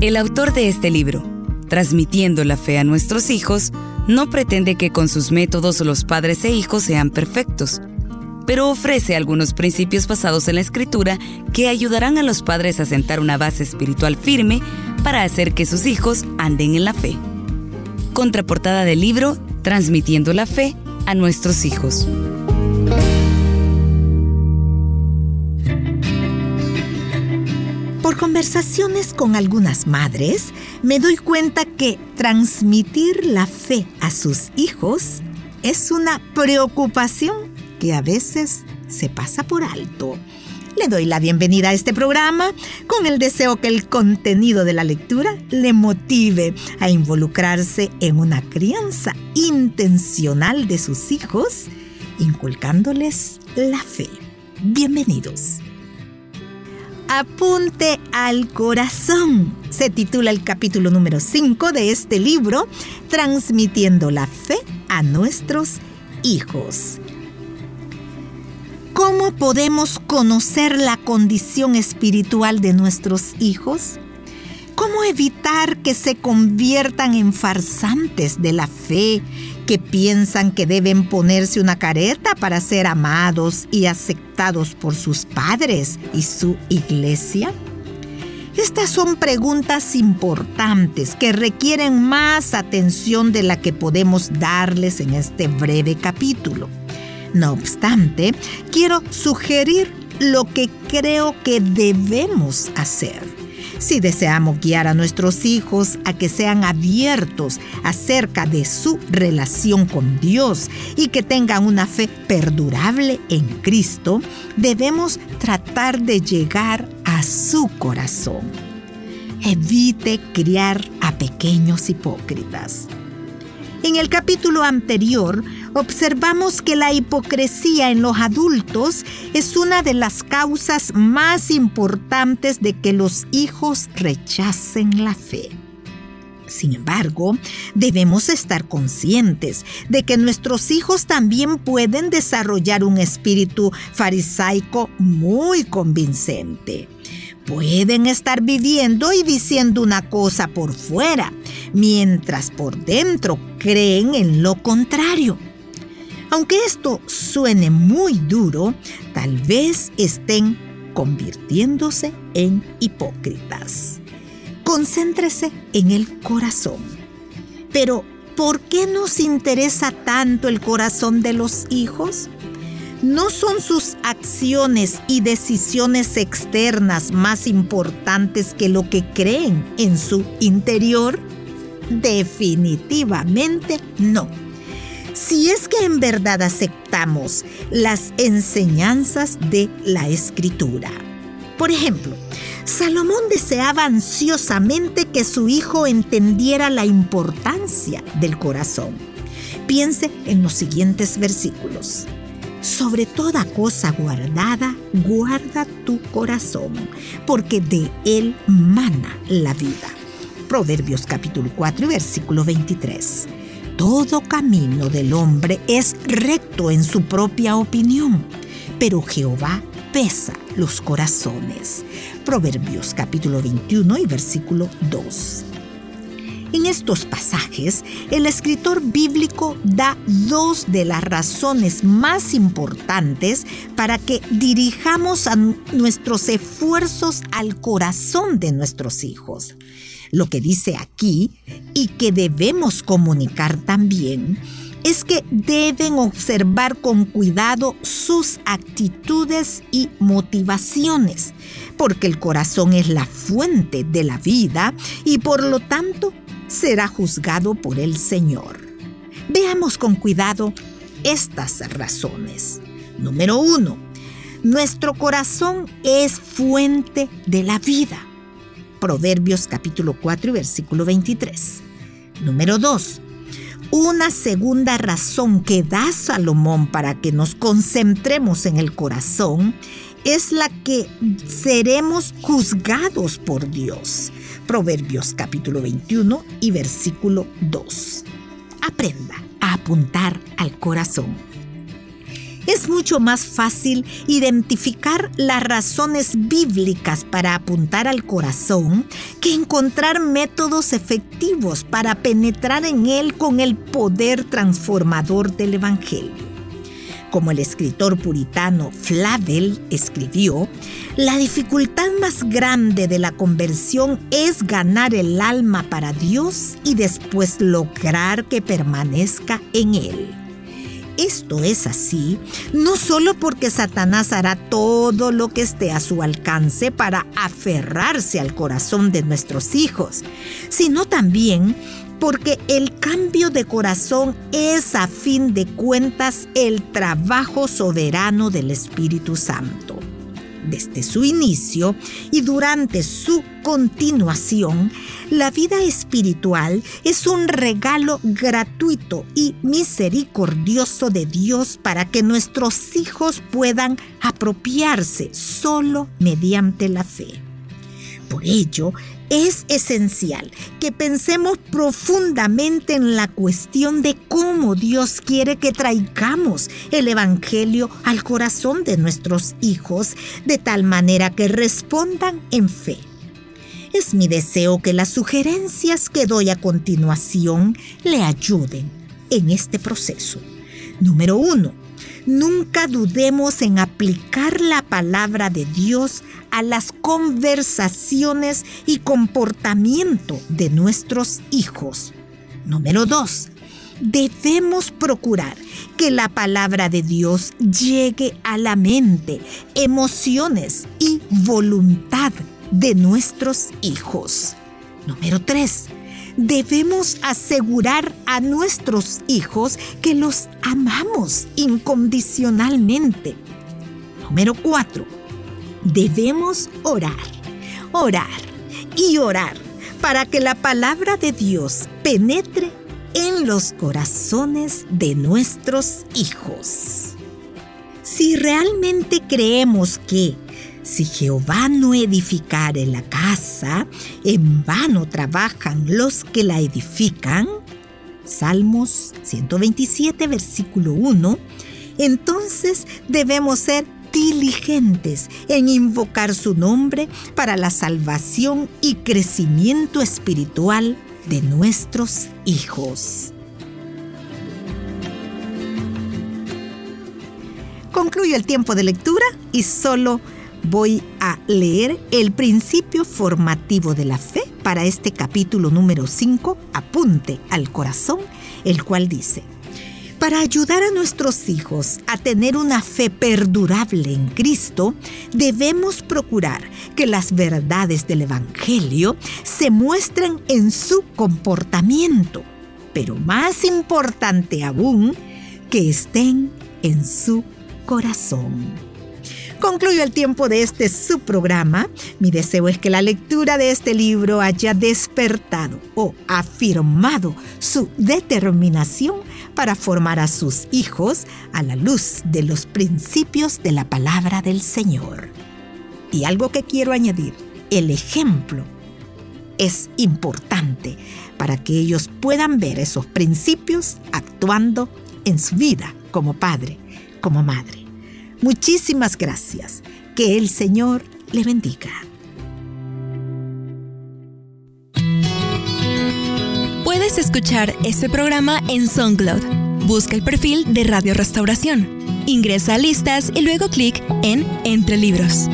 El autor de este libro, Transmitiendo la fe a nuestros hijos, no pretende que con sus métodos los padres e hijos sean perfectos, pero ofrece algunos principios basados en la escritura que ayudarán a los padres a sentar una base espiritual firme para hacer que sus hijos anden en la fe. Contraportada del libro Transmitiendo la fe a nuestros hijos. Conversaciones con algunas madres, me doy cuenta que transmitir la fe a sus hijos es una preocupación que a veces se pasa por alto. Le doy la bienvenida a este programa con el deseo que el contenido de la lectura le motive a involucrarse en una crianza intencional de sus hijos, inculcándoles la fe. Bienvenidos. Apunte al corazón. Se titula el capítulo número 5 de este libro, Transmitiendo la fe a nuestros hijos. ¿Cómo podemos conocer la condición espiritual de nuestros hijos? ¿Cómo evitar que se conviertan en farsantes de la fe, que piensan que deben ponerse una careta para ser amados y aceptados por sus padres y su iglesia? Estas son preguntas importantes que requieren más atención de la que podemos darles en este breve capítulo. No obstante, quiero sugerir lo que creo que debemos hacer si deseamos guiar a nuestros hijos a que sean abiertos acerca de su relación con Dios y que tengan una fe perdurable en Cristo, debemos tratar de llegar a su corazón. Evite criar a pequeños hipócritas. En el capítulo anterior observamos que la hipocresía en los adultos es una de las causas más importantes de que los hijos rechacen la fe. Sin embargo, debemos estar conscientes de que nuestros hijos también pueden desarrollar un espíritu farisaico muy convincente. Pueden estar viviendo y diciendo una cosa por fuera, mientras por dentro creen en lo contrario. Aunque esto suene muy duro, tal vez estén convirtiéndose en hipócritas. Concéntrese en el corazón. Pero, ¿por qué nos interesa tanto el corazón de los hijos? ¿No son sus acciones y decisiones externas más importantes que lo que creen en su interior? Definitivamente no. Si es que en verdad aceptamos las enseñanzas de la escritura. Por ejemplo, Salomón deseaba ansiosamente que su hijo entendiera la importancia del corazón. Piense en los siguientes versículos. Sobre toda cosa guardada, guarda tu corazón, porque de él mana la vida. Proverbios capítulo 4 versículo 23. Todo camino del hombre es recto en su propia opinión, pero Jehová pesa los corazones. Proverbios capítulo 21 y versículo 2. En estos pasajes, el escritor bíblico da dos de las razones más importantes para que dirijamos nuestros esfuerzos al corazón de nuestros hijos. Lo que dice aquí y que debemos comunicar también es que deben observar con cuidado sus actitudes y motivaciones, porque el corazón es la fuente de la vida y por lo tanto será juzgado por el Señor. Veamos con cuidado estas razones. Número uno, nuestro corazón es fuente de la vida. Proverbios capítulo 4 versículo 23. Número 2. Una segunda razón que da Salomón para que nos concentremos en el corazón es la que seremos juzgados por Dios. Proverbios capítulo 21 y versículo 2. Aprenda a apuntar al corazón. es mucho más fácil identificar las razones bíblicas para apuntar al corazón que encontrar métodos efectivos para penetrar en él con el poder transformador del Evangelio. Como el escritor puritano Flavel escribió, la dificultad más grande de la conversión es ganar el alma para Dios y después lograr que permanezca en él. Esto es así no solo porque Satanás hará todo lo que esté a su alcance para aferrarse al corazón de nuestros hijos, sino también porque el cambio de corazón es a fin de cuentas el trabajo soberano del Espíritu Santo desde su inicio y durante su continuación, la vida espiritual es un regalo gratuito y misericordioso de Dios para que nuestros hijos puedan apropiarse solo mediante la fe. Por ello, es esencial que pensemos profundamente en la cuestión de cómo Dios quiere que traigamos el Evangelio al corazón de nuestros hijos de tal manera que respondan en fe. Es mi deseo que las sugerencias que doy a continuación le ayuden en este proceso. Número uno, nunca dudemos en aplicar la palabra de Dios a las conversaciones y comportamiento de nuestros hijos. Número dos, debemos procurar que la palabra de Dios llegue a la mente, emociones y voluntad de nuestros hijos. Número tres, debemos asegurar a nuestros hijos que los amamos incondicionalmente. Número cuatro, debemos orar, orar y orar para que la palabra de Dios penetre en los corazones de nuestros hijos. Si realmente creemos que si Jehová no edificare la casa, en vano trabajan los que la edifican. Salmos 127, versículo 1. Entonces debemos ser diligentes en invocar su nombre para la salvación y crecimiento espiritual de nuestros hijos. Concluyo el tiempo de lectura y solo voy a leer el principio formativo de la fe para este capítulo número 5, apunte al corazón, el cual dice, para ayudar a nuestros hijos a tener una fe perdurable en Cristo, debemos procurar que las verdades del Evangelio se muestren en su comportamiento, pero más importante aún, que estén en su corazón. Concluyo el tiempo de este subprograma. Mi deseo es que la lectura de este libro haya despertado o afirmado su determinación para formar a sus hijos a la luz de los principios de la palabra del Señor. Y algo que quiero añadir, el ejemplo es importante para que ellos puedan ver esos principios actuando en su vida como padre, como madre. Muchísimas gracias. Que el Señor le bendiga. Puedes escuchar este programa en SoundCloud. Busca el perfil de Radio Restauración. Ingresa a listas y luego clic en Entre Libros.